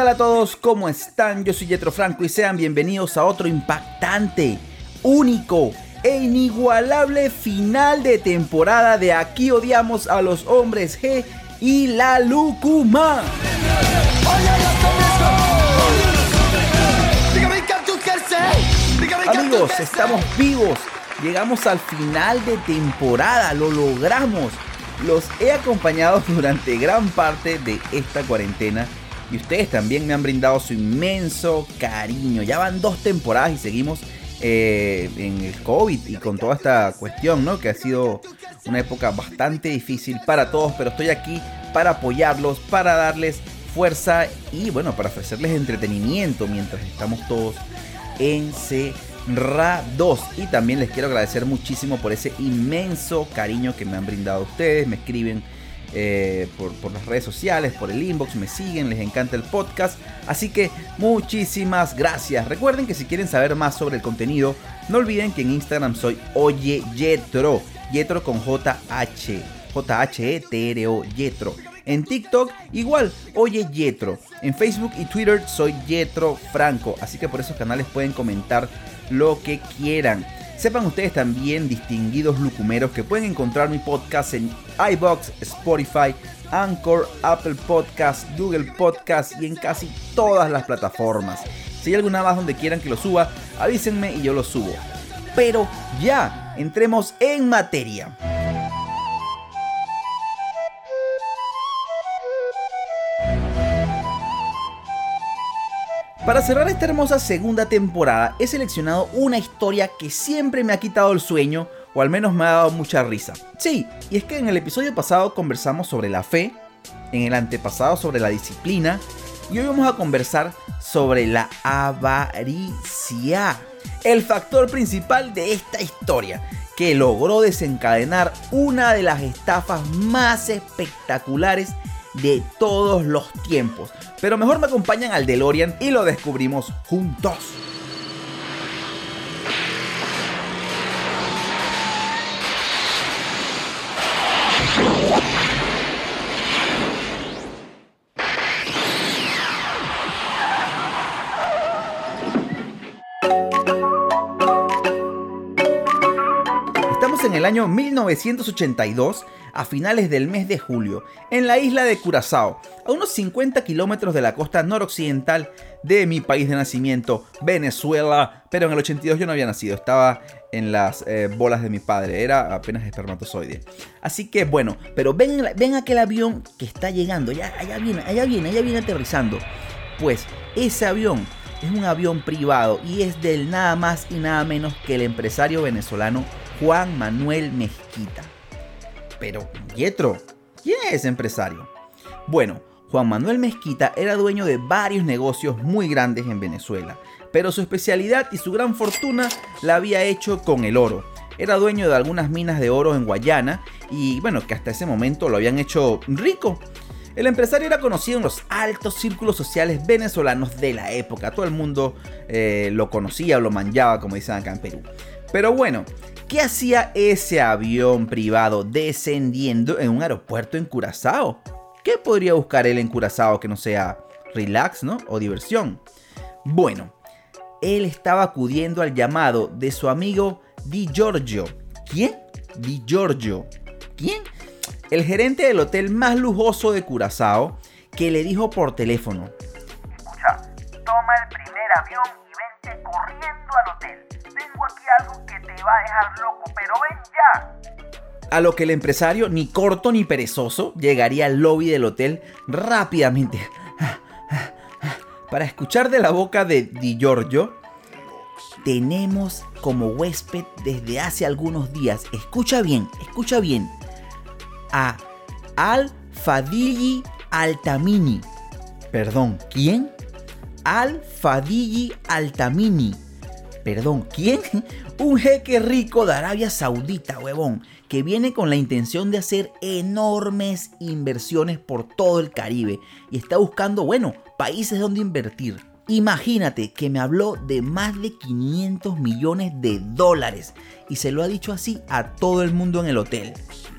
tal a todos? ¿Cómo están? Yo soy Jetro Franco y sean bienvenidos a otro impactante, único e inigualable final de temporada de Aquí odiamos a los hombres G y la Lucuma. Amigos, estamos vivos. Llegamos al final de temporada, lo logramos. Los he acompañado durante gran parte de esta cuarentena y ustedes también me han brindado su inmenso cariño. Ya van dos temporadas y seguimos eh, en el COVID y con toda esta cuestión, ¿no? Que ha sido una época bastante difícil para todos, pero estoy aquí para apoyarlos, para darles fuerza y bueno, para ofrecerles entretenimiento mientras estamos todos encerrados. Y también les quiero agradecer muchísimo por ese inmenso cariño que me han brindado ustedes, me escriben eh, por, las redes sociales, por el inbox, me siguen, les encanta el podcast. Así que muchísimas gracias. Recuerden que si quieren saber más sobre el contenido, no olviden que en Instagram soy Oye Yetro, Yetro con JH, J-H-E-T-R-O, Yetro. En TikTok igual, Oye Yetro. En Facebook y Twitter soy Yetro Franco. Así que por esos canales pueden comentar lo que quieran. Sepan ustedes también, distinguidos lucumeros, que pueden encontrar mi podcast en iBox, Spotify, Anchor, Apple Podcast, Google Podcast y en casi todas las plataformas. Si hay alguna más donde quieran que lo suba, avísenme y yo lo subo. Pero ya, entremos en materia. Para cerrar esta hermosa segunda temporada he seleccionado una historia que siempre me ha quitado el sueño o al menos me ha dado mucha risa. Sí, y es que en el episodio pasado conversamos sobre la fe, en el antepasado sobre la disciplina y hoy vamos a conversar sobre la avaricia, el factor principal de esta historia que logró desencadenar una de las estafas más espectaculares de todos los tiempos. Pero mejor me acompañan al DeLorean y lo descubrimos juntos. Estamos en el año 1982 a finales del mes de julio, en la isla de Curazao, a unos 50 kilómetros de la costa noroccidental de mi país de nacimiento, Venezuela. Pero en el 82 yo no había nacido, estaba en las eh, bolas de mi padre, era apenas espermatozoide. Así que bueno, pero ven, ven aquel avión que está llegando, ya, allá viene, allá viene, allá viene aterrizando. Pues ese avión es un avión privado y es del nada más y nada menos que el empresario venezolano Juan Manuel Mezquita. Pero, Pietro, ¿quién es ese empresario? Bueno, Juan Manuel Mezquita era dueño de varios negocios muy grandes en Venezuela, pero su especialidad y su gran fortuna la había hecho con el oro. Era dueño de algunas minas de oro en Guayana y bueno, que hasta ese momento lo habían hecho rico. El empresario era conocido en los altos círculos sociales venezolanos de la época. Todo el mundo eh, lo conocía o lo manjaba, como dicen acá en Perú. Pero bueno, ¿Qué hacía ese avión privado descendiendo en un aeropuerto en Curazao? ¿Qué podría buscar él en Curazao que no sea relax, ¿no? O diversión. Bueno, él estaba acudiendo al llamado de su amigo Di Giorgio. ¿Quién? Di Giorgio. ¿Quién? El gerente del hotel más lujoso de Curazao que le dijo por teléfono. Escucha, toma el primer avión y vente corriendo al hotel. Aquí algo que te va a dejar loco, pero ven ya. A lo que el empresario, ni corto ni perezoso, llegaría al lobby del hotel rápidamente. Para escuchar de la boca de Di Giorgio, tenemos como huésped desde hace algunos días, escucha bien, escucha bien, a Al Fadili Altamini. Perdón, ¿quién? Al Fadili Altamini Perdón, ¿quién? Un jeque rico de Arabia Saudita, huevón, que viene con la intención de hacer enormes inversiones por todo el Caribe y está buscando, bueno, países donde invertir. Imagínate que me habló de más de 500 millones de dólares y se lo ha dicho así a todo el mundo en el hotel.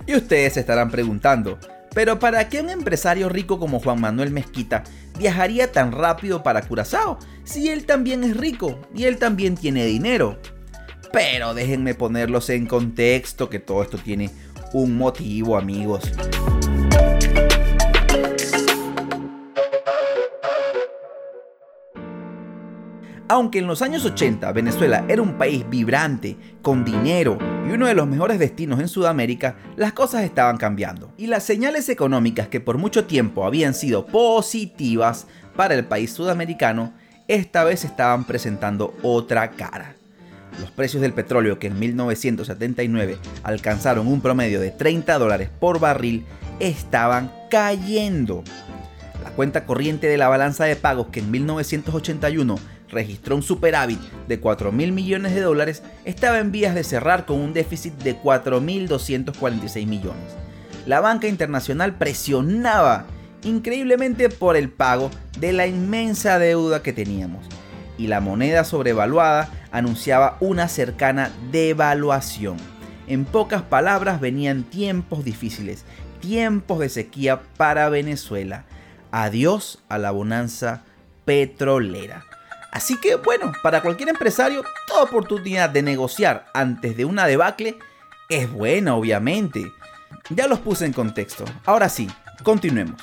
Y ustedes se estarán preguntando, pero ¿para qué un empresario rico como Juan Manuel Mezquita viajaría tan rápido para Curazao si él también es rico y él también tiene dinero? Pero déjenme ponerlos en contexto que todo esto tiene un motivo, amigos. Aunque en los años 80 Venezuela era un país vibrante, con dinero y uno de los mejores destinos en Sudamérica, las cosas estaban cambiando. Y las señales económicas que por mucho tiempo habían sido positivas para el país sudamericano, esta vez estaban presentando otra cara. Los precios del petróleo que en 1979 alcanzaron un promedio de 30 dólares por barril estaban cayendo. La cuenta corriente de la balanza de pagos que en 1981 registró un superávit de 4 mil millones de dólares, estaba en vías de cerrar con un déficit de 4.246 millones. La banca internacional presionaba increíblemente por el pago de la inmensa deuda que teníamos y la moneda sobrevaluada anunciaba una cercana devaluación. En pocas palabras venían tiempos difíciles, tiempos de sequía para Venezuela. Adiós a la bonanza petrolera. Así que bueno, para cualquier empresario, toda oportunidad de negociar antes de una debacle es buena, obviamente. Ya los puse en contexto. Ahora sí, continuemos.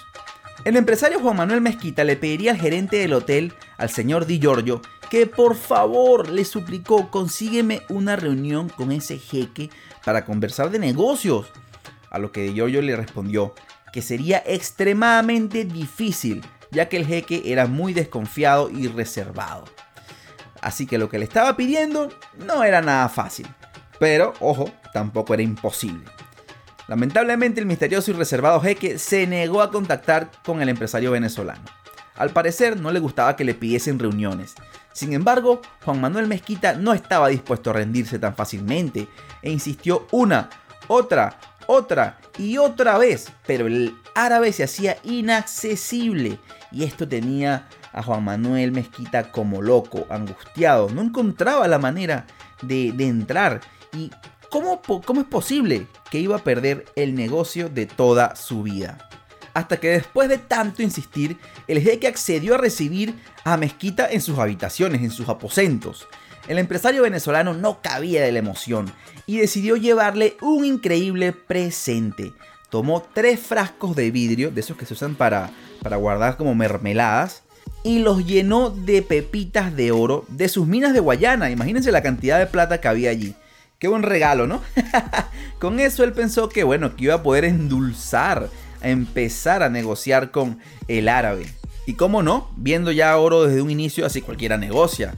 El empresario Juan Manuel Mezquita le pediría al gerente del hotel, al señor Di Giorgio, que por favor le suplicó consígueme una reunión con ese jeque para conversar de negocios. A lo que Di Giorgio le respondió que sería extremadamente difícil ya que el jeque era muy desconfiado y reservado. Así que lo que le estaba pidiendo no era nada fácil, pero ojo, tampoco era imposible. Lamentablemente el misterioso y reservado jeque se negó a contactar con el empresario venezolano. Al parecer no le gustaba que le pidiesen reuniones. Sin embargo, Juan Manuel Mezquita no estaba dispuesto a rendirse tan fácilmente e insistió una, otra, otra y otra vez, pero el árabe se hacía inaccesible y esto tenía a Juan Manuel Mezquita como loco, angustiado, no encontraba la manera de, entrar y ¿cómo, ¿cómo es posible que iba a perder el negocio de toda su vida? hasta que después de tanto insistir, el jeque accedió a recibir a Mezquita en sus habitaciones, en sus aposentos. El empresario venezolano no cabía de la emoción y decidió llevarle un increíble presente. Tomó tres frascos de vidrio, de esos que se usan para, para guardar como mermeladas, y los llenó de pepitas de oro de sus minas de Guayana. Imagínense la cantidad de plata que había allí. Qué buen regalo, ¿no? con eso él pensó que bueno, que iba a poder endulzar, a empezar a negociar con el árabe. Y cómo no, viendo ya oro desde un inicio, así cualquiera negocia.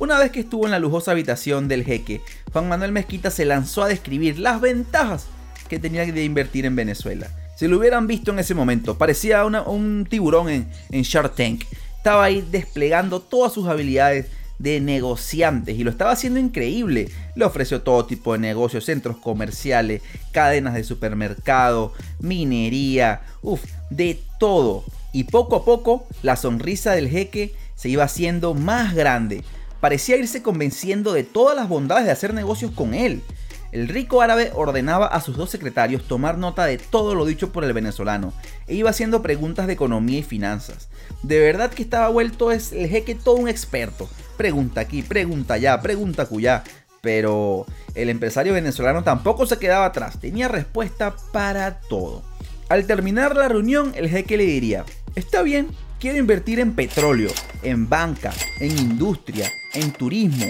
Una vez que estuvo en la lujosa habitación del jeque, Juan Manuel Mezquita se lanzó a describir las ventajas que tenía de invertir en Venezuela. Si lo hubieran visto en ese momento, parecía un tiburón en, en Shark Tank. Estaba ahí desplegando todas sus habilidades de negociantes y lo estaba haciendo increíble. Le ofreció todo tipo de negocios, centros comerciales, cadenas de supermercado, minería, uff, de todo. Y poco a poco la sonrisa del jeque se iba haciendo más grande. Parecía irse convenciendo de todas las bondades de hacer negocios con él. El rico árabe ordenaba a sus dos secretarios tomar nota de todo lo dicho por el venezolano e iba haciendo preguntas de economía y finanzas. De verdad que estaba vuelto el jeque todo un experto. Pregunta aquí, pregunta allá, pregunta acullá. Pero el empresario venezolano tampoco se quedaba atrás, tenía respuesta para todo. Al terminar la reunión, el jeque le diría, está bien, quiero invertir en petróleo, en banca, en industria, en turismo.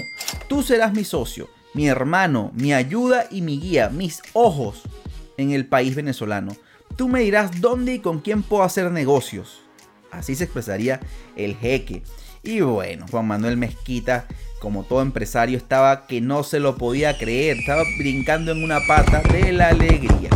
Tú serás mi socio mi hermano, mi ayuda y mi guía, mis ojos en el país venezolano. Tú me dirás dónde y con quién puedo hacer negocios. Así se expresaría el jeque. Y bueno, Juan Manuel Mezquita, como todo empresario, estaba que no se lo podía creer, estaba brincando en una pata de la alegría.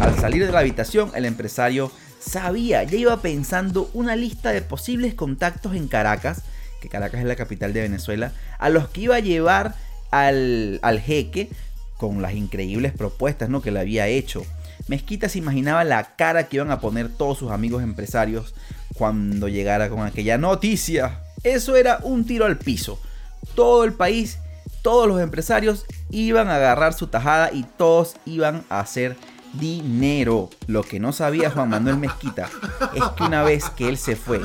Al salir de la habitación, el empresario sabía, ya iba pensando una lista de posibles contactos en Caracas, que Caracas es la capital de Venezuela, a los que iba a llevar al, jeque con las increíbles propuestas ¿no? que le había hecho. Mezquita se imaginaba la cara que iban a poner todos sus amigos empresarios cuando llegara con aquella noticia. Eso era un tiro al piso. Todo el país, todos los empresarios iban a agarrar su tajada y todos iban a hacer dinero. Lo que no sabía Juan Manuel Mezquita es que una vez que él se fue,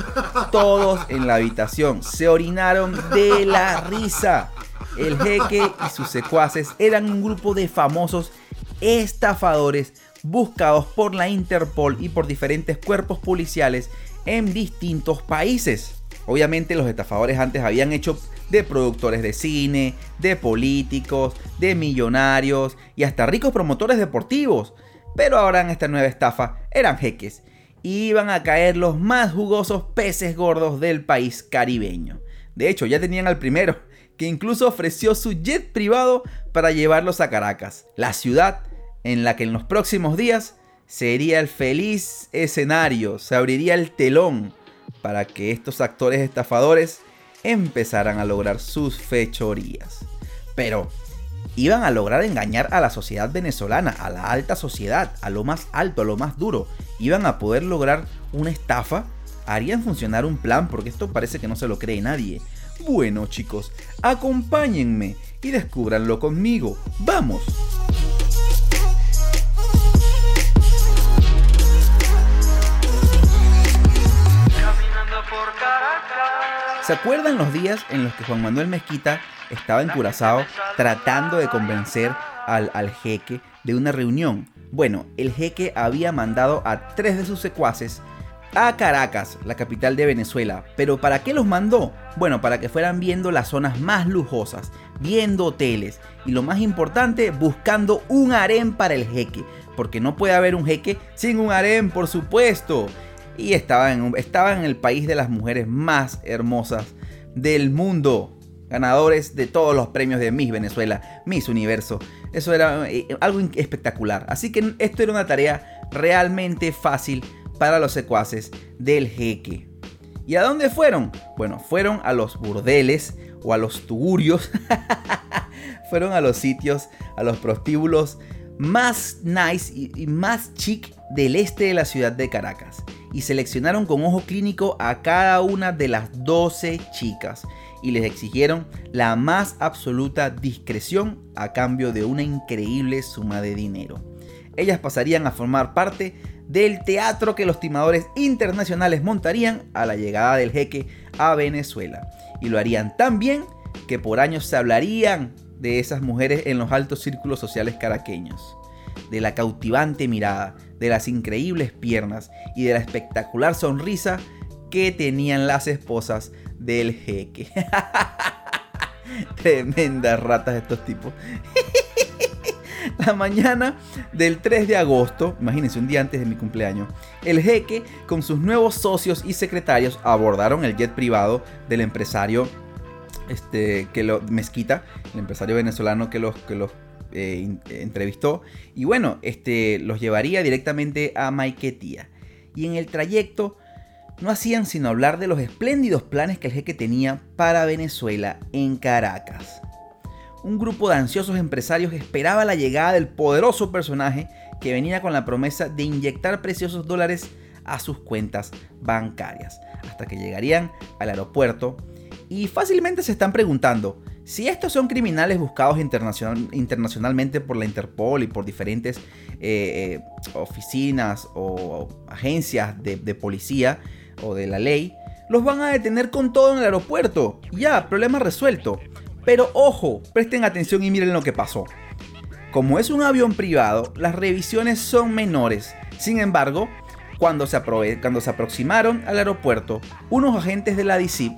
todos en la habitación se orinaron de la risa. El jeque y sus secuaces eran un grupo de famosos estafadores buscados por la Interpol y por diferentes cuerpos policiales en distintos países. Obviamente los estafadores antes habían hecho de productores de cine, de políticos, de millonarios y hasta ricos promotores deportivos. Pero ahora en esta nueva estafa eran jeques. Y iban a caer los más jugosos peces gordos del país caribeño. De hecho, ya tenían al primero, que incluso ofreció su jet privado para llevarlos a Caracas, la ciudad en la que en los próximos días sería el feliz escenario, se abriría el telón para que estos actores estafadores empezaran a lograr sus fechorías. Pero iban a lograr engañar a la sociedad venezolana, a la alta sociedad, a lo más alto, a lo más duro. Iban a poder lograr una estafa, harían funcionar un plan, porque esto parece que no se lo cree nadie. Bueno chicos, acompáñenme y descúbranlo conmigo. ¡Vamos! ¿Se acuerdan los días en los que Juan Manuel Mezquita estaba en Curazao tratando de convencer al, al, jeque de una reunión? Bueno, el jeque había mandado a tres de sus secuaces a Caracas, la capital de Venezuela. ¿Pero para qué los mandó? Bueno, para que fueran viendo las zonas más lujosas, viendo hoteles y lo más importante, buscando un harén para el jeque. Porque no puede haber un jeque sin un harén, por supuesto y estaba en, estaba en el país de las mujeres más hermosas del mundo. Ganadores de todos los premios de Miss Venezuela, Miss Universo. Eso era eh, algo espectacular. Así que esto era una tarea realmente fácil para los secuaces del jeque. ¿Y a dónde fueron? Bueno, fueron a los burdeles o a los tugurios. fueron a los sitios, a los prostíbulos más nice y más chic del este de la ciudad de Caracas y seleccionaron con ojo clínico a cada una de las 12 chicas y les exigieron la más absoluta discreción a cambio de una increíble suma de dinero. Ellas pasarían a formar parte del teatro que los timadores internacionales montarían a la llegada del jeque a Venezuela. Y lo harían tan bien que por años se hablarían de esas mujeres en los altos círculos sociales caraqueños de la cautivante mirada, de las increíbles piernas y de la espectacular sonrisa que tenían las esposas del jeque. Tremendas ratas estos tipos. La mañana del 3 de agosto, imagínense un día antes de mi cumpleaños, el jeque con sus nuevos socios y secretarios abordaron el jet privado del empresario este, que lo, Mezquita, el empresario venezolano que los, que los eh, entrevistó. Y bueno, este, los llevaría directamente a Maiquetía. Y en el trayecto no hacían sino hablar de los espléndidos planes que el jeque tenía para Venezuela en Caracas. Un grupo de ansiosos empresarios esperaba la llegada del poderoso personaje que venía con la promesa de inyectar preciosos dólares a sus cuentas bancarias, hasta que llegarían al aeropuerto y fácilmente se están preguntando, si estos son criminales buscados internacionalmente por la Interpol y por diferentes eh, eh, oficinas o agencias de, policía o de la ley, los van a detener con todo en el aeropuerto. Ya, problema resuelto. Pero ojo, presten atención y miren lo que pasó. Como es un avión privado, las revisiones son menores. Sin embargo, cuando se, cuando se aproximaron al aeropuerto, unos agentes de la DICIP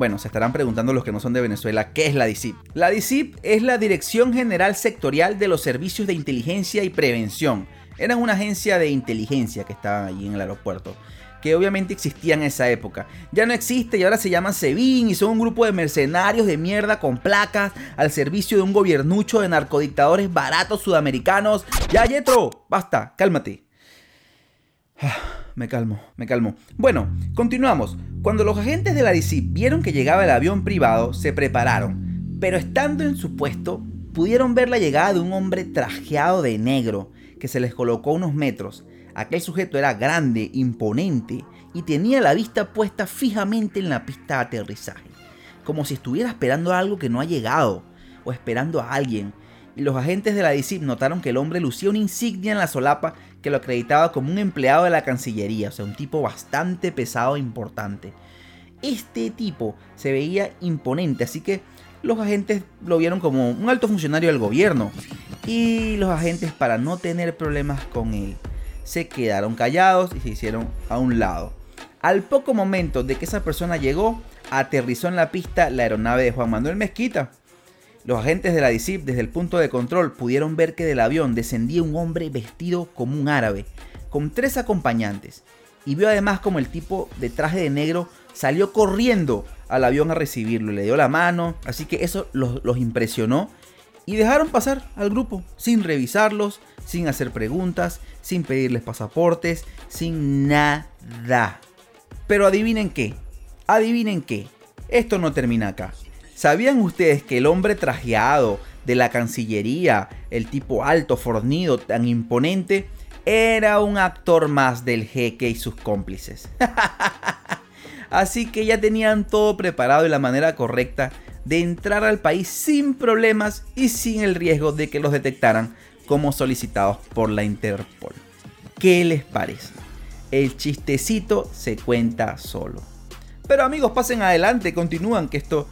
bueno, se estarán preguntando los que no son de Venezuela, ¿qué es la DICIP? La DICIP es la Dirección General Sectorial de los Servicios de Inteligencia y Prevención. Eran una agencia de inteligencia que estaban allí en el aeropuerto que obviamente existía en esa época. Ya no existe y ahora se llaman SEBIN y son un grupo de mercenarios de mierda con placas al servicio de un gobiernucho de narcodictadores baratos sudamericanos. Ya, Yetro, basta, cálmate. Me calmo, me calmo. Bueno, continuamos. Cuando los agentes de la DC vieron que llegaba el avión privado, se prepararon. Pero estando en su puesto, pudieron ver la llegada de un hombre trajeado de negro, que se les colocó unos metros. Aquel sujeto era grande, imponente, y tenía la vista puesta fijamente en la pista de aterrizaje, como si estuviera esperando algo que no ha llegado, o esperando a alguien, y los agentes de la DICIP notaron que el hombre lucía una insignia en la solapa que lo acreditaba como un empleado de la Cancillería, o sea, un tipo bastante pesado e importante. Este tipo se veía imponente, así que los agentes lo vieron como un alto funcionario del gobierno. Y los agentes, para no tener problemas con él, se quedaron callados y se hicieron a un lado. Al poco momento de que esa persona llegó, aterrizó en la pista la aeronave de Juan Manuel Mezquita. Los agentes de la DICIP desde el punto de control pudieron ver que del avión descendía un hombre vestido como un árabe, con tres acompañantes, y vio además como el tipo de traje de negro salió corriendo al avión a recibirlo, le dio la mano, así que eso los, los impresionó y dejaron pasar al grupo sin revisarlos, sin hacer preguntas, sin pedirles pasaportes, sin nada. Pero adivinen qué, adivinen qué, esto no termina acá. ¿Sabían ustedes que el hombre trajeado de la Cancillería, el tipo alto, fornido, tan imponente, era un actor más del jeque y sus cómplices? Así que ya tenían todo preparado y la manera correcta de entrar al país sin problemas y sin el riesgo de que los detectaran como solicitados por la Interpol. ¿Qué les parece? el chistecito se cuenta solo. Pero amigos, pasen adelante, continúan que esto...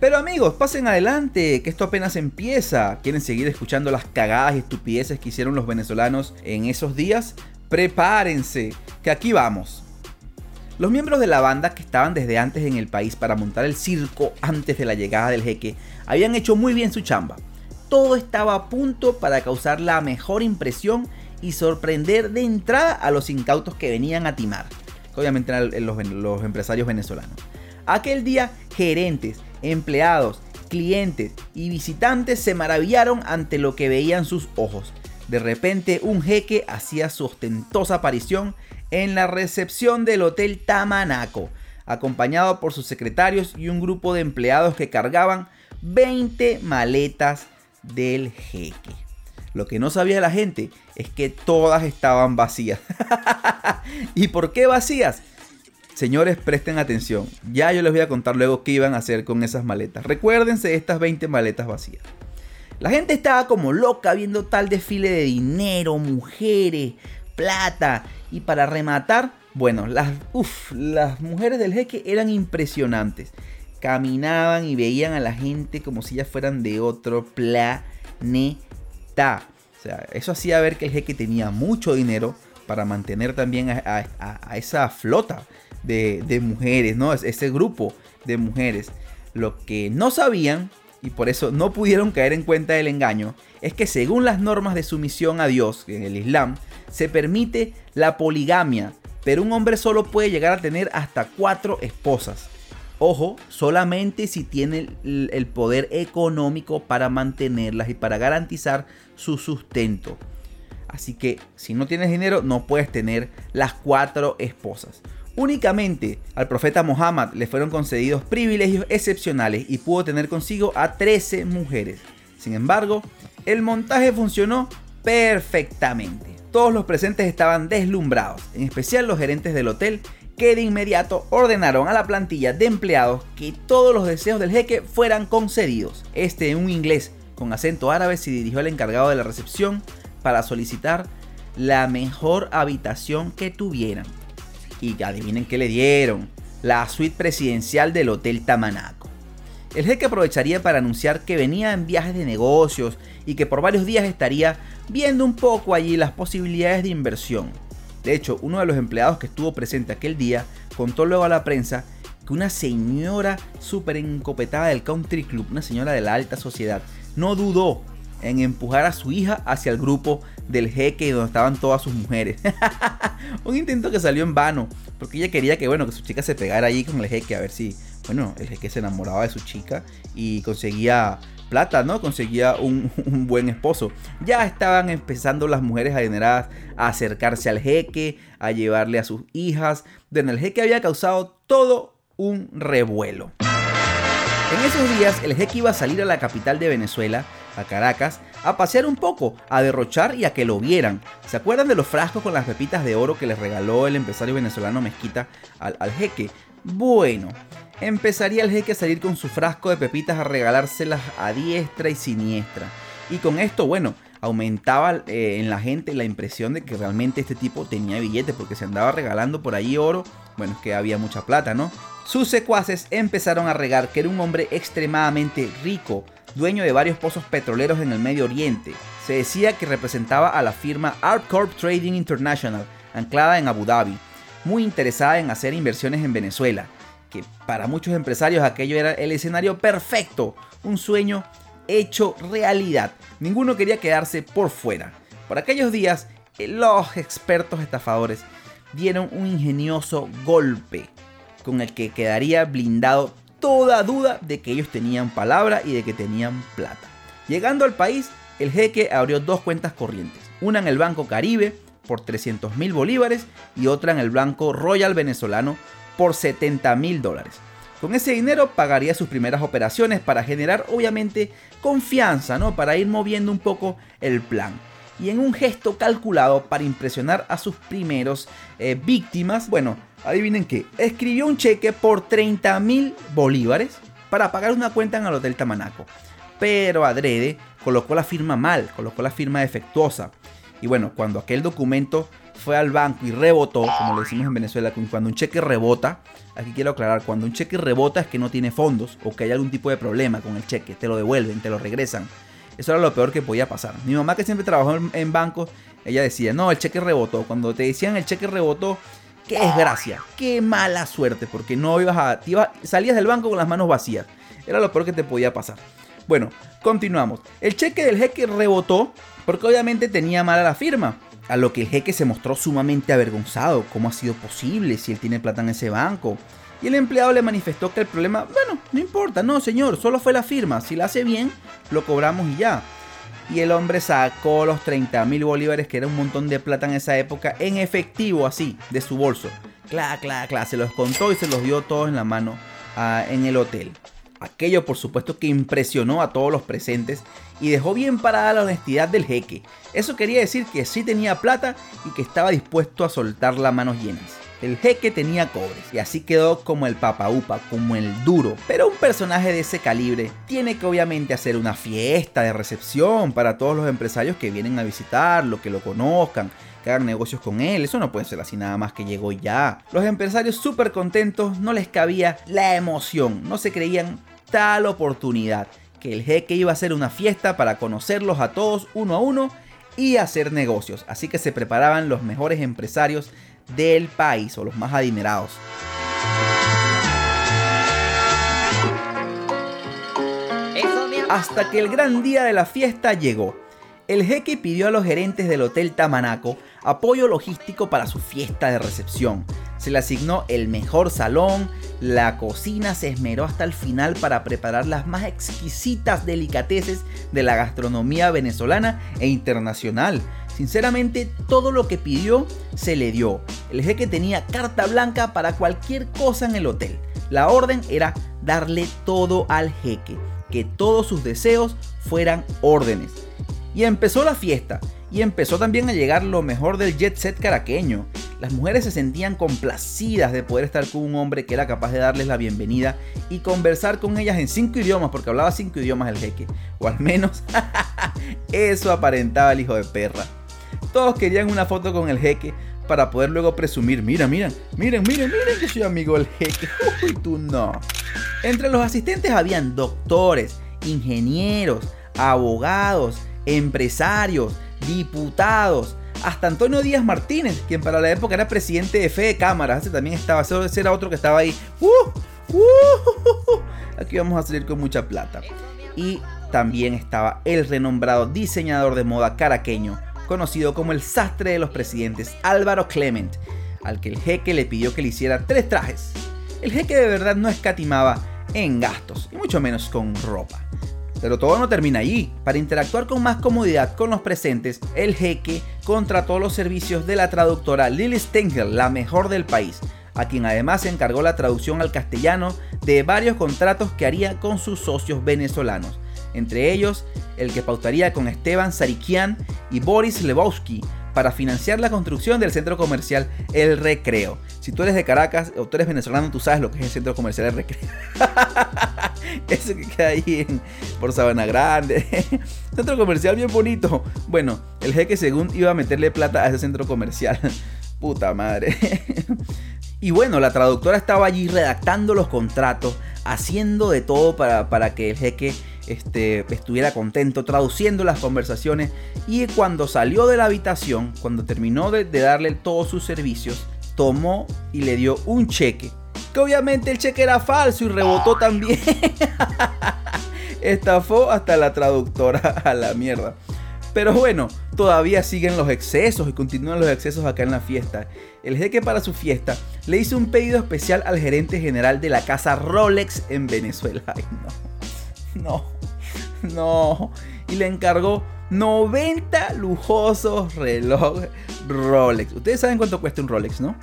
Pero amigos, pasen adelante, que esto apenas empieza. ¿Quieren seguir escuchando las cagadas y estupideces que hicieron los venezolanos en esos días? Prepárense, que aquí vamos. Los miembros de la banda que estaban desde antes en el país para montar el circo antes de la llegada del jeque habían hecho muy bien su chamba. Todo estaba a punto para causar la mejor impresión y sorprender de entrada a los incautos que venían a timar. Obviamente eran los, empresarios venezolanos. Aquel día, gerentes, empleados, clientes y visitantes se maravillaron ante lo que veían sus ojos. De repente, un jeque hacía su ostentosa aparición en la recepción del Hotel Tamanaco, acompañado por sus secretarios y un grupo de empleados que cargaban 20 maletas del jeque. Lo que no sabía la gente es que todas estaban vacías. ¿Y por qué vacías? Señores, presten atención. Ya yo les voy a contar luego qué iban a hacer con esas maletas. Recuérdense estas 20 maletas vacías. La gente estaba como loca viendo tal desfile de dinero, mujeres, plata. Y para rematar, bueno, las, mujeres del jeque eran impresionantes. Caminaban y veían a la gente como si ya fueran de otro planeta o sea, eso hacía ver que el jeque tenía mucho dinero para mantener también a, esa flota de, mujeres, ¿no? Ese grupo de mujeres. Lo que no sabían, y por eso no pudieron caer en cuenta del engaño, es que según las normas de sumisión a Dios en el Islam, se permite la poligamia, pero un hombre solo puede llegar a tener hasta cuatro esposas. Ojo, solamente si tiene el poder económico para mantenerlas y para garantizar su sustento. Así que si no tienes dinero no puedes tener las cuatro esposas. Únicamente al profeta Muhammad le fueron concedidos privilegios excepcionales y pudo tener consigo a 13 mujeres. Sin embargo, el montaje funcionó perfectamente. Todos los presentes estaban deslumbrados, en especial los gerentes del hotel que de inmediato ordenaron a la plantilla de empleados que todos los deseos del jeque fueran concedidos. Este un inglés con acento árabe se dirigió al encargado de la recepción para solicitar la mejor habitación que tuvieran. Y adivinen qué le dieron, la suite presidencial del Hotel Tamanaco. El jeque aprovecharía para anunciar que venía en viajes de negocios y que por varios días estaría viendo un poco allí las posibilidades de inversión. De hecho, uno de los empleados que estuvo presente aquel día contó luego a la prensa que una señora súper encopetada del country club, una señora de la alta sociedad, no dudó en empujar a su hija hacia el grupo del jeque donde estaban todas sus mujeres. Un intento que salió en vano, porque ella quería que, bueno, que su chica se pegara allí con el jeque a ver si, bueno, el jeque se enamoraba de su chica y conseguía plata, ¿no? Conseguía un, buen esposo. Ya estaban empezando las mujeres adineradas a acercarse al jeque, a llevarle a sus hijas. De el jeque había causado todo un revuelo. En esos días el jeque iba a salir a la capital de Venezuela, a Caracas, a pasear un poco, a derrochar y a que lo vieran. ¿Se acuerdan de los frascos con las pepitas de oro que les regaló el empresario venezolano Mezquita al, al jeque? Bueno, empezaría el jeque a salir con su frasco de pepitas a regalárselas a diestra y siniestra. Y con esto, bueno, aumentaba eh, en la gente la impresión de que realmente este tipo tenía billetes porque se andaba regalando por ahí oro. Bueno, es que había mucha plata, ¿no? Sus secuaces empezaron a regar que era un hombre extremadamente rico, dueño de varios pozos petroleros en el Medio Oriente. Se decía que representaba a la firma Corp Trading International, anclada en Abu Dhabi, muy interesada en hacer inversiones en Venezuela, que para muchos empresarios aquello era el escenario perfecto, un sueño hecho realidad. Ninguno quería quedarse por fuera. Por aquellos días, los expertos estafadores dieron un ingenioso golpe con el que quedaría blindado toda duda de que ellos tenían palabra y de que tenían plata. Llegando al país, el jeque abrió dos cuentas corrientes, una en el Banco Caribe por 300 mil bolívares y otra en el Banco Royal Venezolano por 70 mil dólares. Con ese dinero pagaría sus primeras operaciones para generar obviamente confianza, ¿no? Para ir moviendo un poco el plan. Y en un gesto calculado para impresionar a sus primeros eh, víctimas, bueno, adivinen qué, escribió un cheque por 30 mil bolívares para pagar una cuenta en el Hotel Tamanaco. Pero adrede colocó la firma mal, colocó la firma defectuosa. Y bueno, cuando aquel documento fue al banco y rebotó, como le decimos en Venezuela, cuando un cheque rebota, aquí quiero aclarar, cuando un cheque rebota es que no tiene fondos o que hay algún tipo de problema con el cheque, te lo devuelven, te lo regresan. Eso era lo peor que podía pasar. Mi mamá que siempre trabajó en, bancos, ella decía, no, el cheque rebotó. Cuando te decían el cheque rebotó, qué desgracia, qué mala suerte, porque no ibas a, salías del banco con las manos vacías. Era lo peor que te podía pasar. Bueno, continuamos. El cheque del jeque rebotó porque obviamente tenía mala la firma. A lo que el jeque se mostró sumamente avergonzado. ¿Cómo ha sido posible si él tiene plata en ese banco? Y el empleado le manifestó que el problema, bueno, no importa, no señor, solo fue la firma. Si la hace bien, lo cobramos y ya. Y el hombre sacó los 30 mil bolívares, que era un montón de plata en esa época, en efectivo así, de su bolso. Cla, cla, cla, se los contó y se los dio todos en la mano ah, en el hotel. Aquello por supuesto que impresionó a todos los presentes y dejó bien parada la honestidad del jeque. Eso quería decir que sí tenía plata y que estaba dispuesto a soltar las manos llenas. El jeque tenía cobres y así quedó como el papaupa, como el duro. Pero un personaje de ese calibre tiene que obviamente hacer una fiesta de recepción para todos los empresarios que vienen a visitarlo, que lo conozcan, que hagan negocios con él. Eso no puede ser así nada más que llegó ya. Los empresarios súper contentos, no les cabía la emoción, no se creían tal oportunidad, que el jeque iba a hacer una fiesta para conocerlos a todos uno a uno y hacer negocios. Así que se preparaban los mejores empresarios del país o los más adinerados. Hasta que el gran día de la fiesta llegó. El jeque pidió a los gerentes del Hotel Tamanaco apoyo logístico para su fiesta de recepción. Se le asignó el mejor salón, la cocina se esmeró hasta el final para preparar las más exquisitas delicateces de la gastronomía venezolana e internacional. Sinceramente, todo lo que pidió se le dio. El jeque tenía carta blanca para cualquier cosa en el hotel. La orden era darle todo al jeque, que todos sus deseos fueran órdenes. Y empezó la fiesta, y empezó también a llegar lo mejor del jet set caraqueño. Las mujeres se sentían complacidas de poder estar con un hombre que era capaz de darles la bienvenida y conversar con ellas en cinco idiomas, porque hablaba cinco idiomas el jeque. O al menos eso aparentaba el hijo de perra. Todos querían una foto con el jeque para poder luego presumir, mira, miren, miren, miren, miren que soy amigo del jeque. Uy, tú no. Entre los asistentes habían doctores, ingenieros, abogados, empresarios, diputados, hasta Antonio Díaz Martínez, quien para la época era presidente de Fe de Cámaras, ese también estaba, ese era otro que estaba ahí. ¡Uh! ¡Uh! Aquí vamos a salir con mucha plata. Y también estaba el renombrado diseñador de moda caraqueño, conocido como el sastre de los presidentes, Álvaro Clement, al que el jeque le pidió que le hiciera tres trajes. El jeque de verdad no escatimaba en gastos, y mucho menos con ropa. Pero todo no termina allí. Para interactuar con más comodidad con los presentes, el jeque contrató los servicios de la traductora Lily Stengel, la mejor del país, a quien además se encargó la traducción al castellano de varios contratos que haría con sus socios venezolanos, entre ellos el que pautaría con Esteban Sarikian y Boris Lebowski para financiar la construcción del centro comercial El Recreo. Si tú eres de Caracas o tú eres venezolano, tú sabes lo que es el centro comercial El Recreo. Eso que queda ahí por Sabana Grande. centro comercial bien bonito. Bueno, el jeque según iba a meterle plata a ese centro comercial. Puta madre. y bueno, la traductora estaba allí redactando los contratos, haciendo de todo para, para que el jeque este, estuviera contento, traduciendo las conversaciones. Y cuando salió de la habitación, cuando terminó de, de darle todos sus servicios, tomó y le dio un cheque. Que obviamente el cheque era falso y rebotó también. Estafó hasta la traductora a la mierda. Pero bueno, todavía siguen los excesos y continúan los excesos acá en la fiesta. El jeque para su fiesta le hizo un pedido especial al gerente general de la casa Rolex en Venezuela. Ay, no. No. No. Y le encargó 90 lujosos relojes Rolex. Ustedes saben cuánto cuesta un Rolex, ¿no?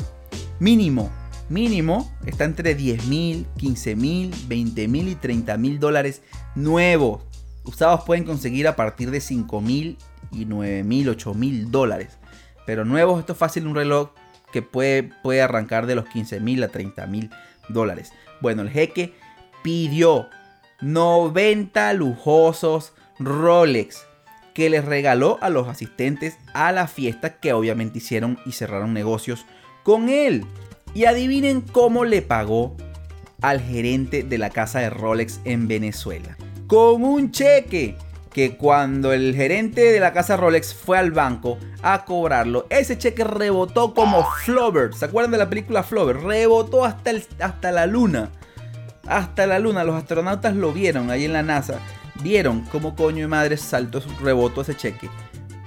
Mínimo. Mínimo está entre 10 mil, 15 mil, 20 mil y 30 mil dólares nuevos usados pueden conseguir a partir de 5 mil y 9 mil, 8 mil dólares. Pero nuevos, esto es fácil, un reloj que puede, puede arrancar de los 15 mil a 30 mil dólares. Bueno, el jeque pidió 90 lujosos Rolex que les regaló a los asistentes a la fiesta que obviamente hicieron y cerraron negocios con él. Y adivinen cómo le pagó al gerente de la casa de Rolex en Venezuela con un cheque que cuando el gerente de la casa Rolex fue al banco a cobrarlo, ese cheque rebotó como Flover. ¿Se acuerdan de la película Flover? Rebotó hasta, el, hasta la luna. Hasta la luna. Los astronautas lo vieron ahí en la NASA. Vieron cómo coño y madre saltó, rebotó ese cheque.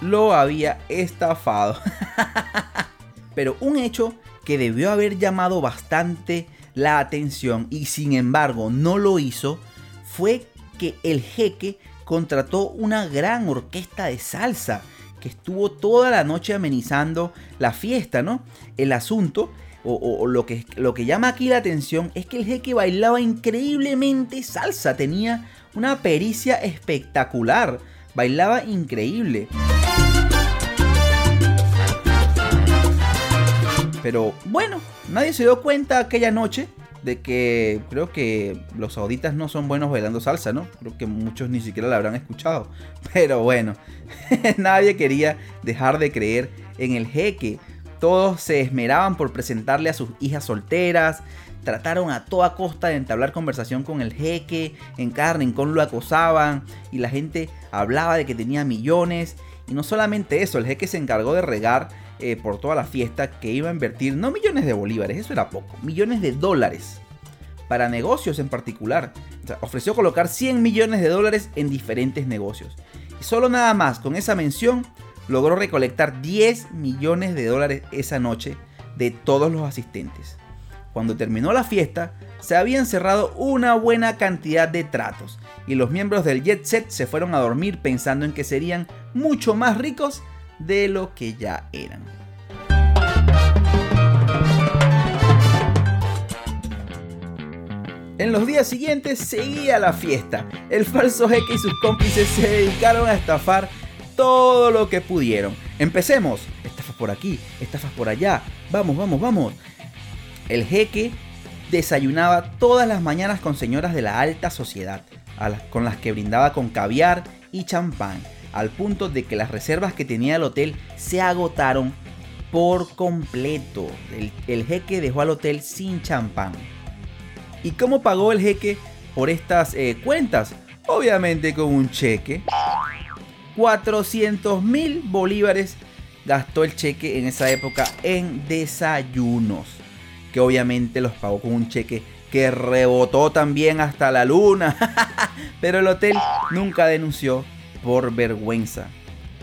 Lo había estafado. Pero un hecho que debió haber llamado bastante la atención y sin embargo no lo hizo fue que el jeque contrató una gran orquesta de salsa que estuvo toda la noche amenizando la fiesta, ¿no? El asunto, o, lo, que, lo que llama aquí la atención, es que el jeque bailaba increíblemente salsa, tenía una pericia espectacular, bailaba increíble. Pero bueno, nadie se dio cuenta aquella noche de que creo que los sauditas no son buenos bailando salsa, ¿no? Creo que muchos ni siquiera la habrán escuchado. Pero bueno, nadie quería dejar de creer en el jeque. Todos se esmeraban por presentarle a sus hijas solteras. Trataron a toda costa de entablar conversación con el jeque. En cada rincón lo acosaban. Y la gente hablaba de que tenía millones. Y no solamente eso, el jeque se encargó de regar eh, por toda la fiesta que iba a invertir no millones de bolívares, eso era poco, millones de dólares para negocios en particular. ofreció colocar 100 millones de dólares en diferentes negocios. Y solo nada más con esa mención logró recolectar 10 millones de dólares esa noche de todos los asistentes. Cuando terminó la fiesta, se habían cerrado una buena cantidad de tratos y los miembros del jet set se fueron a dormir pensando en que serían mucho más ricos de lo que ya eran. En los días siguientes seguía la fiesta. El falso jeque y sus cómplices se dedicaron a estafar todo lo que pudieron. Empecemos. Estafas por aquí, estafas por allá. Vamos, vamos, vamos. El jeque desayunaba todas las mañanas con señoras de la alta sociedad, con las que brindaba con caviar y champán al punto de que las reservas que tenía el hotel se agotaron por completo. El, jeque dejó al hotel sin champán. ¿Y cómo pagó el jeque por estas eh, cuentas? Obviamente con un cheque. 400 mil bolívares gastó el cheque en esa época en desayunos. Que obviamente los pagó con un cheque que rebotó también hasta la luna. Pero el hotel nunca denunció por vergüenza.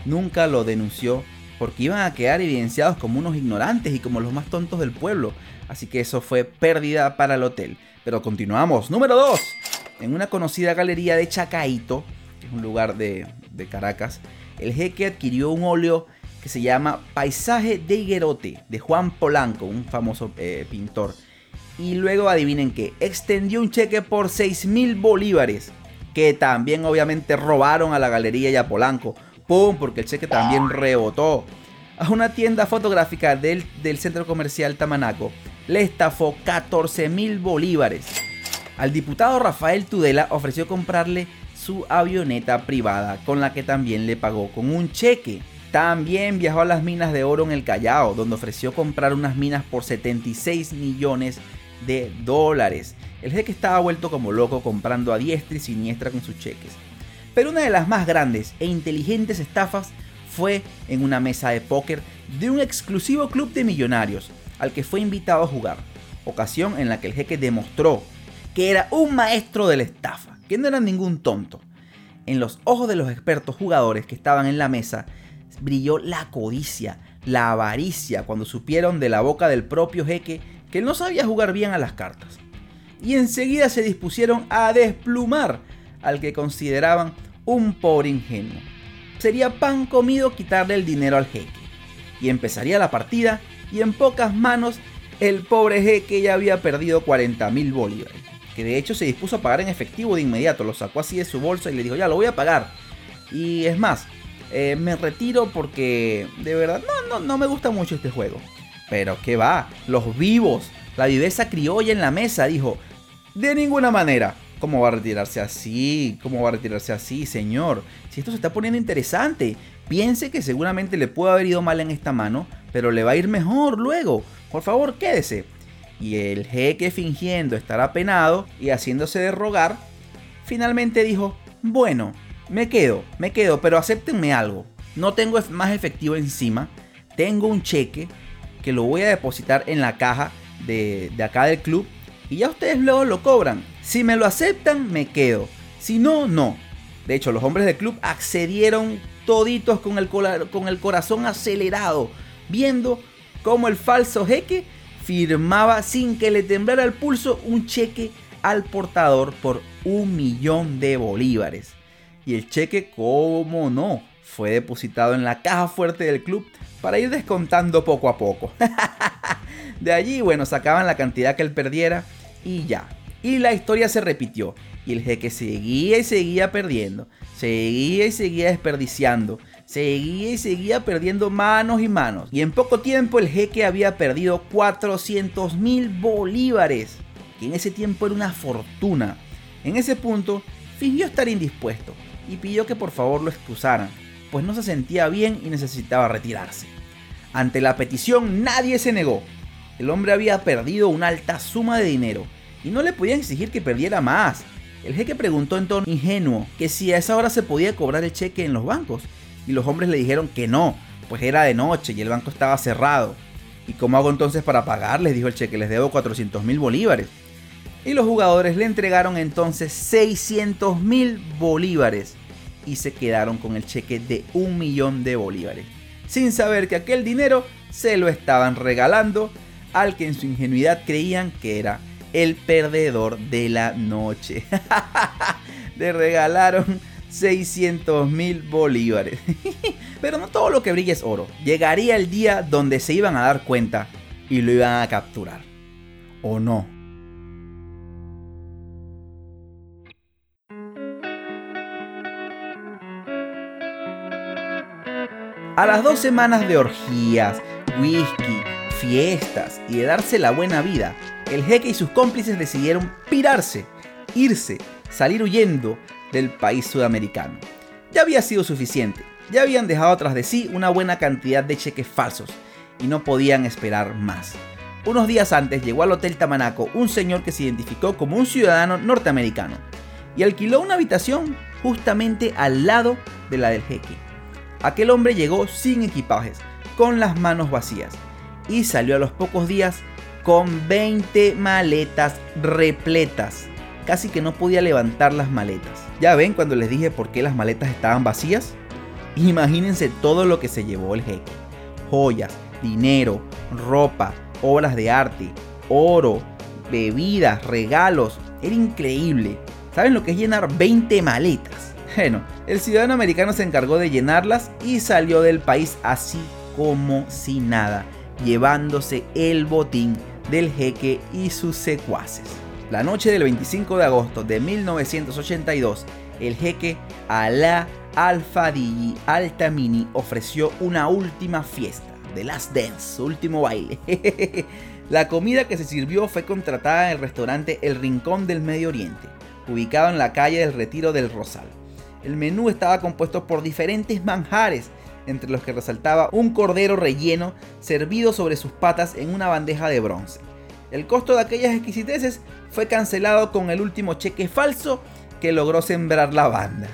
Nunca lo denunció porque iban a quedar evidenciados como unos ignorantes y como los más tontos del pueblo. Así que eso fue pérdida para el hotel. Pero continuamos. Número 2. En una conocida galería de Chacaito, que es un lugar de, Caracas, el jeque adquirió un óleo que se llama Paisaje de Higuerote, de Juan Polanco, un famoso eh, pintor. Y luego adivinen que extendió un cheque por 6 mil bolívares que también obviamente robaron a la galería y a Polanco. ¡Pum! Porque el cheque también rebotó. A una tienda fotográfica del, del centro comercial Tamanaco le estafó 14 mil bolívares. Al diputado Rafael Tudela ofreció comprarle su avioneta privada, con la que también le pagó con un cheque. También viajó a las minas de oro en el Callao, donde ofreció comprar unas minas por 76 millones de dólares. El jeque estaba vuelto como loco comprando a diestra y siniestra con sus cheques. Pero una de las más grandes e inteligentes estafas fue en una mesa de póker de un exclusivo club de millonarios al que fue invitado a jugar, ocasión en la que el jeque demostró que era un maestro de la estafa, que no era ningún tonto. En los ojos de los expertos jugadores que estaban en la mesa, brilló la codicia, la avaricia cuando supieron de la boca del propio jeque que no sabía jugar bien a las cartas. Y enseguida se dispusieron a desplumar al que consideraban un pobre ingenuo. Sería pan comido quitarle el dinero al jeque. Y empezaría la partida y en pocas manos el pobre jeque ya había perdido 40 mil bolívares que de hecho se dispuso a pagar en efectivo de inmediato, lo sacó así de su bolsa y le dijo, ya lo voy a pagar. Y es más, eh, me retiro porque de verdad no, no, no me gusta mucho este juego. Pero que va, los vivos, la viveza criolla en la mesa, dijo, de ninguna manera. ¿Cómo va a retirarse así? ¿Cómo va a retirarse así, señor? Si esto se está poniendo interesante, piense que seguramente le puede haber ido mal en esta mano, pero le va a ir mejor luego. Por favor, quédese y el jeque fingiendo estar apenado y haciéndose de rogar, finalmente dijo, bueno, me quedo, me quedo, pero acéptenme algo. No tengo más efectivo encima, tengo un cheque que lo voy a depositar en la caja de, de acá del club y ya ustedes luego lo cobran. Si me lo aceptan, me quedo. Si no, no. De hecho, los hombres del club accedieron toditos con el, con el corazón acelerado, viendo cómo el falso jeque firmaba sin que le temblara el pulso un cheque al portador por un millón de bolívares. Y el cheque, como no, fue depositado en la caja fuerte del club para ir descontando poco a poco. de allí, bueno, sacaban la cantidad que él perdiera y ya. Y la historia se repitió. Y el jeque seguía y seguía perdiendo. Seguía y seguía desperdiciando seguía y seguía perdiendo manos y manos. Y en poco tiempo el jeque había perdido 400 mil bolívares, que en ese tiempo era una fortuna. En ese punto, fingió estar indispuesto y pidió que por favor lo excusaran, pues no se sentía bien y necesitaba retirarse. Ante la petición nadie se negó. El hombre había perdido una alta suma de dinero y no le podían exigir que perdiera más. El jeque preguntó en tono ingenuo que si a esa hora se podía cobrar el cheque en los bancos y los hombres le dijeron que no, pues era de noche y el banco estaba cerrado. ¿Y cómo hago entonces para pagarles? Dijo el cheque, les debo 400 mil bolívares. Y los jugadores le entregaron entonces 600 mil bolívares y se quedaron con el cheque de un millón de bolívares, sin saber que aquel dinero se lo estaban regalando al que en su ingenuidad creían que era el perdedor de la noche. le regalaron 600 mil bolívares. Pero no todo lo que brilla es oro. Llegaría el día donde se iban a dar cuenta y lo iban a capturar. ¿O no? A las dos semanas de orgías, whisky, fiestas y de darse la buena vida, el jeque y sus cómplices decidieron pirarse, irse, salir huyendo del país sudamericano. Ya había sido suficiente, ya habían dejado tras de sí una buena cantidad de cheques falsos y no podían esperar más. Unos días antes llegó al Hotel Tamanaco un señor que se identificó como un ciudadano norteamericano y alquiló una habitación justamente al lado de la del jeque. Aquel hombre llegó sin equipajes, con las manos vacías, y salió a los pocos días con 20 maletas repletas casi que no podía levantar las maletas. ¿Ya ven cuando les dije por qué las maletas estaban vacías? Imagínense todo lo que se llevó el jeque. Joyas, dinero, ropa, obras de arte, oro, bebidas, regalos. Era increíble. ¿Saben lo que es llenar 20 maletas? Bueno, el ciudadano americano se encargó de llenarlas y salió del país así como si nada, llevándose el botín del jeque y sus secuaces. La noche del 25 de agosto de 1982, el jeque Alá Al-Fadili Al-Tamini ofreció una última fiesta. The Last Dance, último baile. la comida que se sirvió fue contratada en el restaurante El Rincón del Medio Oriente, ubicado en la calle del Retiro del Rosal. El menú estaba compuesto por diferentes manjares, entre los que resaltaba un cordero relleno servido sobre sus patas en una bandeja de bronce. El costo de aquellas exquisiteces fue cancelado con el último cheque falso que logró sembrar la banda.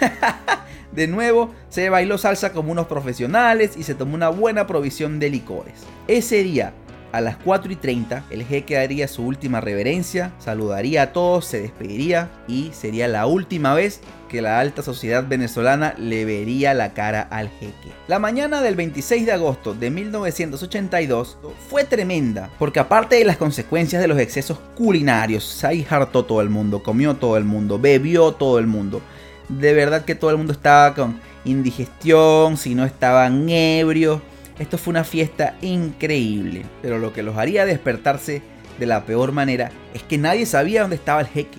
de nuevo, se bailó salsa como unos profesionales y se tomó una buena provisión de licores. Ese día, a las 4 y 30, el jeque haría su última reverencia, saludaría a todos, se despediría y sería la última vez que la alta sociedad venezolana le vería la cara al jeque. La mañana del 26 de agosto de 1982 fue tremenda, porque aparte de las consecuencias de los excesos culinarios, ahí hartó todo el mundo, comió todo el mundo, bebió todo el mundo. De verdad que todo el mundo estaba con indigestión, si no estaban ebrios esto fue una fiesta increíble, pero lo que los haría despertarse de la peor manera es que nadie sabía dónde estaba el jeque.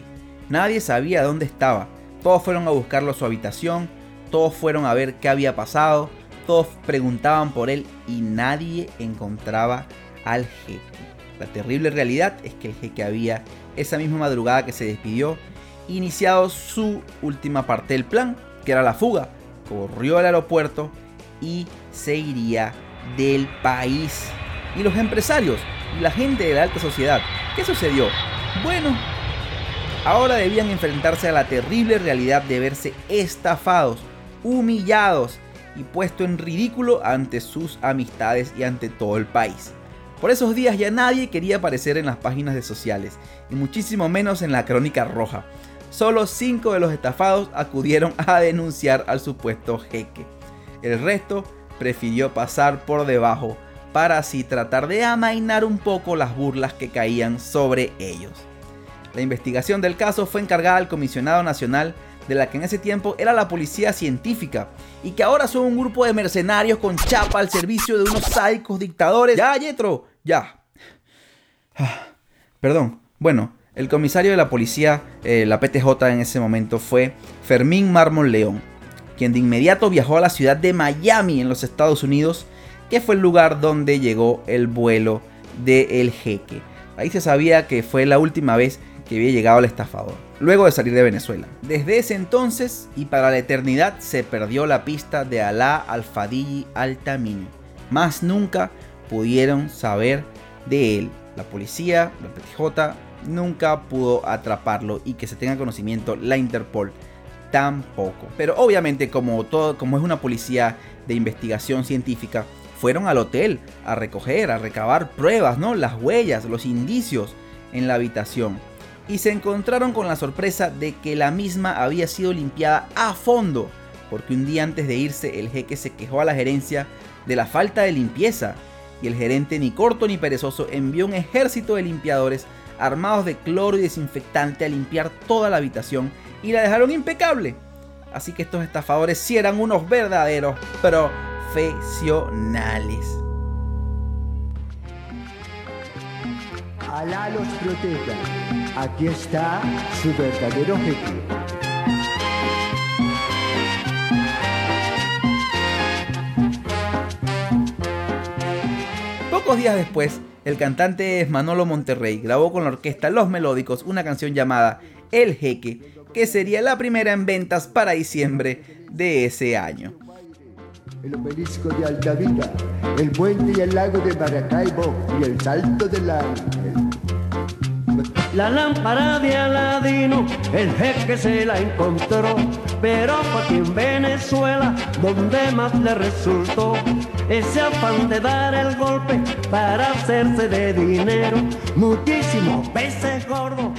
Nadie sabía dónde estaba. Todos fueron a buscarlo a su habitación, todos fueron a ver qué había pasado, todos preguntaban por él y nadie encontraba al jeque. La terrible realidad es que el jeque había, esa misma madrugada que se despidió, iniciado su última parte del plan, que era la fuga. Corrió al aeropuerto y se iría del país. Y los empresarios y la gente de la alta sociedad, ¿qué sucedió? Bueno, ahora debían enfrentarse a la terrible realidad de verse estafados, humillados y puesto en ridículo ante sus amistades y ante todo el país. Por esos días ya nadie quería aparecer en las páginas de sociales, y muchísimo menos en la crónica roja. Solo cinco de los estafados acudieron a denunciar al supuesto jeque. El resto prefirió pasar por debajo para así tratar de amainar un poco las burlas que caían sobre ellos. La investigación del caso fue encargada al comisionado nacional de la que en ese tiempo era la policía científica y que ahora son un grupo de mercenarios con chapa al servicio de unos sádicos dictadores. Ya, Yetro, ya. Ah, perdón. Bueno, el comisario de la policía, eh, la PTJ en ese momento fue Fermín Mármol León quien de inmediato viajó a la ciudad de Miami en los Estados Unidos, que fue el lugar donde llegó el vuelo del el jeque. Ahí se sabía que fue la última vez que había llegado el estafador, luego de salir de Venezuela. Desde ese entonces y para la eternidad se perdió la pista de Alá Al-Fadili Al-Tamimi. Más nunca pudieron saber de él. La policía, la PTJ, nunca pudo atraparlo y que se tenga conocimiento la Interpol tampoco. Pero obviamente como, todo, como es una policía de investigación científica, fueron al hotel a recoger, a recabar pruebas, ¿no? Las huellas, los indicios en la habitación. Y se encontraron con la sorpresa de que la misma había sido limpiada a fondo, porque un día antes de irse el jeque se quejó a la gerencia de la falta de limpieza, y el gerente ni corto ni perezoso envió un ejército de limpiadores armados de cloro y desinfectante a limpiar toda la habitación y la dejaron impecable. Así que estos estafadores sí eran unos verdaderos profesionales. Alá los proteja. Aquí está su verdadero objetivo. Pocos días después, el cantante Manolo Monterrey grabó con la orquesta Los Melódicos una canción llamada El Jeque, que sería la primera en ventas para diciembre de ese año. El obelisco de Altavira, el puente y el lago de Maracaibo y el salto del ángel. La lámpara de Aladino, el jeque se la encontró, pero aquí en Venezuela donde más le resultó ese afán de dar el golpe para hacerse de dinero. Muchísimos peces gordos.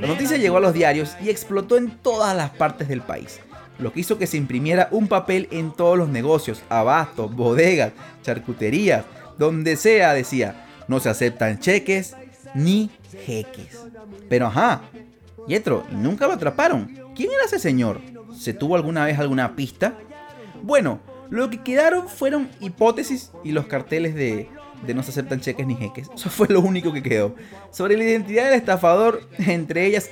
La noticia llegó a los diarios y explotó en todas las partes del país, lo que hizo que se imprimiera un papel en todos los negocios, abastos, bodegas, charcuterías, donde sea decía, no se aceptan cheques ni jeques. Pero ajá, Yetro, nunca lo atraparon. ¿Quién era ese señor? ¿Se tuvo alguna vez alguna pista? Bueno, lo que quedaron fueron hipótesis y los carteles de, no se aceptan cheques ni jeques. Eso fue lo único que quedó. Sobre la identidad del estafador, entre ellas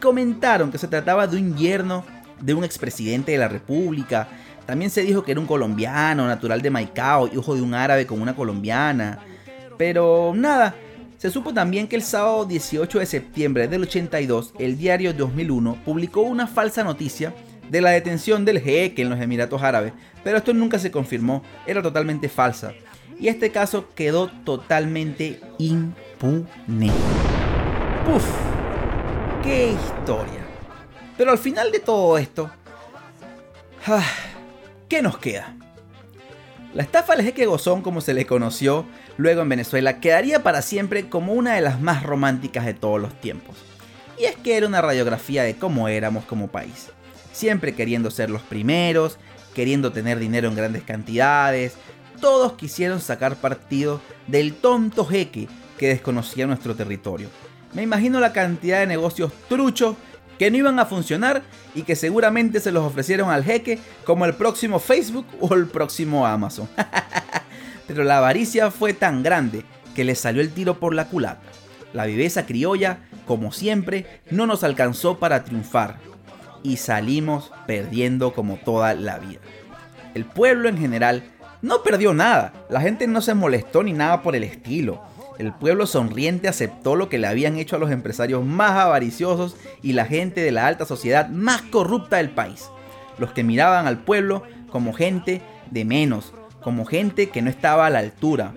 comentaron que se trataba de un yerno de un expresidente de la República, También se dijo que era un colombiano, natural de Maicao, hijo de un árabe con una colombiana. Pero nada, se supo también que el sábado 18 de septiembre del 82, el diario 2001 publicó una falsa noticia de la detención del jeque en los Emiratos Árabes, pero esto nunca se confirmó, era totalmente falsa. Y este caso quedó totalmente impune. ¡Puf! ¡Qué historia! Pero al final de todo esto, ah, ¿qué nos queda? La estafa del jeque Gozón, como se le conoció luego en Venezuela, quedaría para siempre como una de las más románticas de todos los tiempos. Y es que era una radiografía de cómo éramos como país. Siempre queriendo ser los primeros, queriendo tener dinero en grandes cantidades, todos quisieron sacar partido del tonto jeque que desconocía nuestro territorio. Me imagino la cantidad de negocios truchos que no iban a funcionar y que seguramente se los ofrecieron al jeque como el próximo Facebook o el próximo Amazon. Pero la avaricia fue tan grande que le salió el tiro por la culata. La viveza criolla, como siempre, no nos alcanzó para triunfar y salimos perdiendo como toda la vida. El pueblo en general no perdió nada, la gente no se molestó ni nada por el estilo. El pueblo sonriente aceptó lo que le habían hecho a los empresarios más avariciosos y la gente de la alta sociedad más corrupta del país. Los que miraban al pueblo como gente de menos, como gente que no estaba a la altura.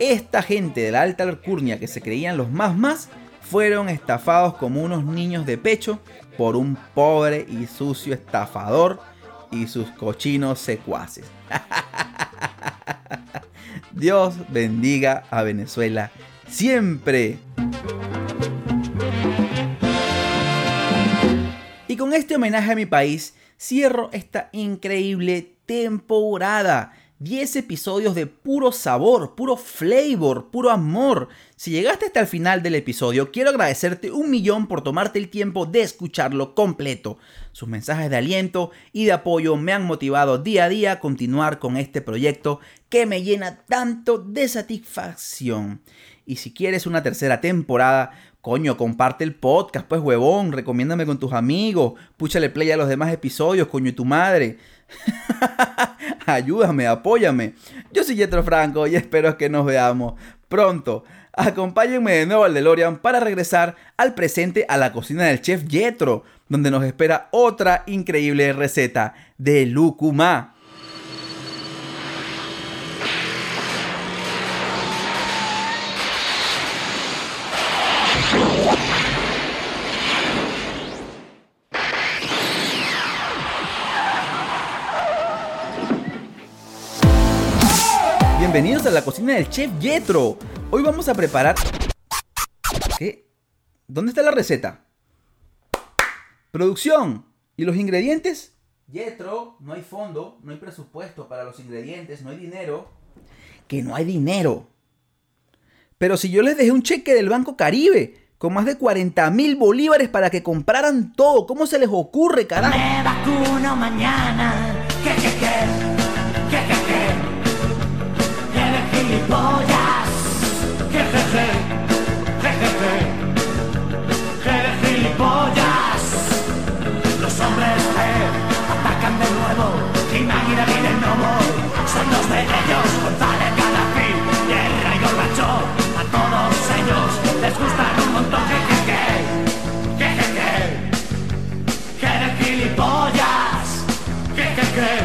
Esta gente de la alta alcurnia que se creían los más más fueron estafados como unos niños de pecho por un pobre y sucio estafador y sus cochinos secuaces. Dios bendiga a Venezuela siempre. Y con este homenaje a mi país, cierro esta increíble temporada 10 episodios de puro sabor, puro flavor, puro amor. Si llegaste hasta el final del episodio, quiero agradecerte un millón por tomarte el tiempo de escucharlo completo. Sus mensajes de aliento y de apoyo me han motivado día a día a continuar con este proyecto que me llena tanto de satisfacción. Y si quieres una tercera temporada, Coño, comparte el podcast, pues huevón, recomiéndame con tus amigos, púchale play a los demás episodios, coño, y tu madre. Ayúdame, apóyame. Yo soy Jetro Franco y espero que nos veamos pronto. Acompáñenme de nuevo al DeLorean para regresar al presente a la cocina del chef Jetro, donde nos espera otra increíble receta de lucumá. Bienvenidos a la cocina del chef Yetro. Hoy vamos a preparar... ¿Qué? ¿Dónde está la receta? Producción. ¿Y los ingredientes? Yetro, no hay fondo, no hay presupuesto para los ingredientes, no hay dinero. Que no hay dinero. Pero si yo les dejé un cheque del Banco Caribe con más de 40 mil bolívares para que compraran todo, ¿cómo se les ocurre, carajo? Me vacuno mañana. ¿Qué, qué? Gilipollas. Jejeje, jejeje, eres gilipollas. Los hombres G atacan de nuevo. Y David el Novo son dos de ellos. González, Guerra y Gorbachev. A todos ellos les gustan un montón. Jejeje, jejeje, eres gilipollas. Jejeje,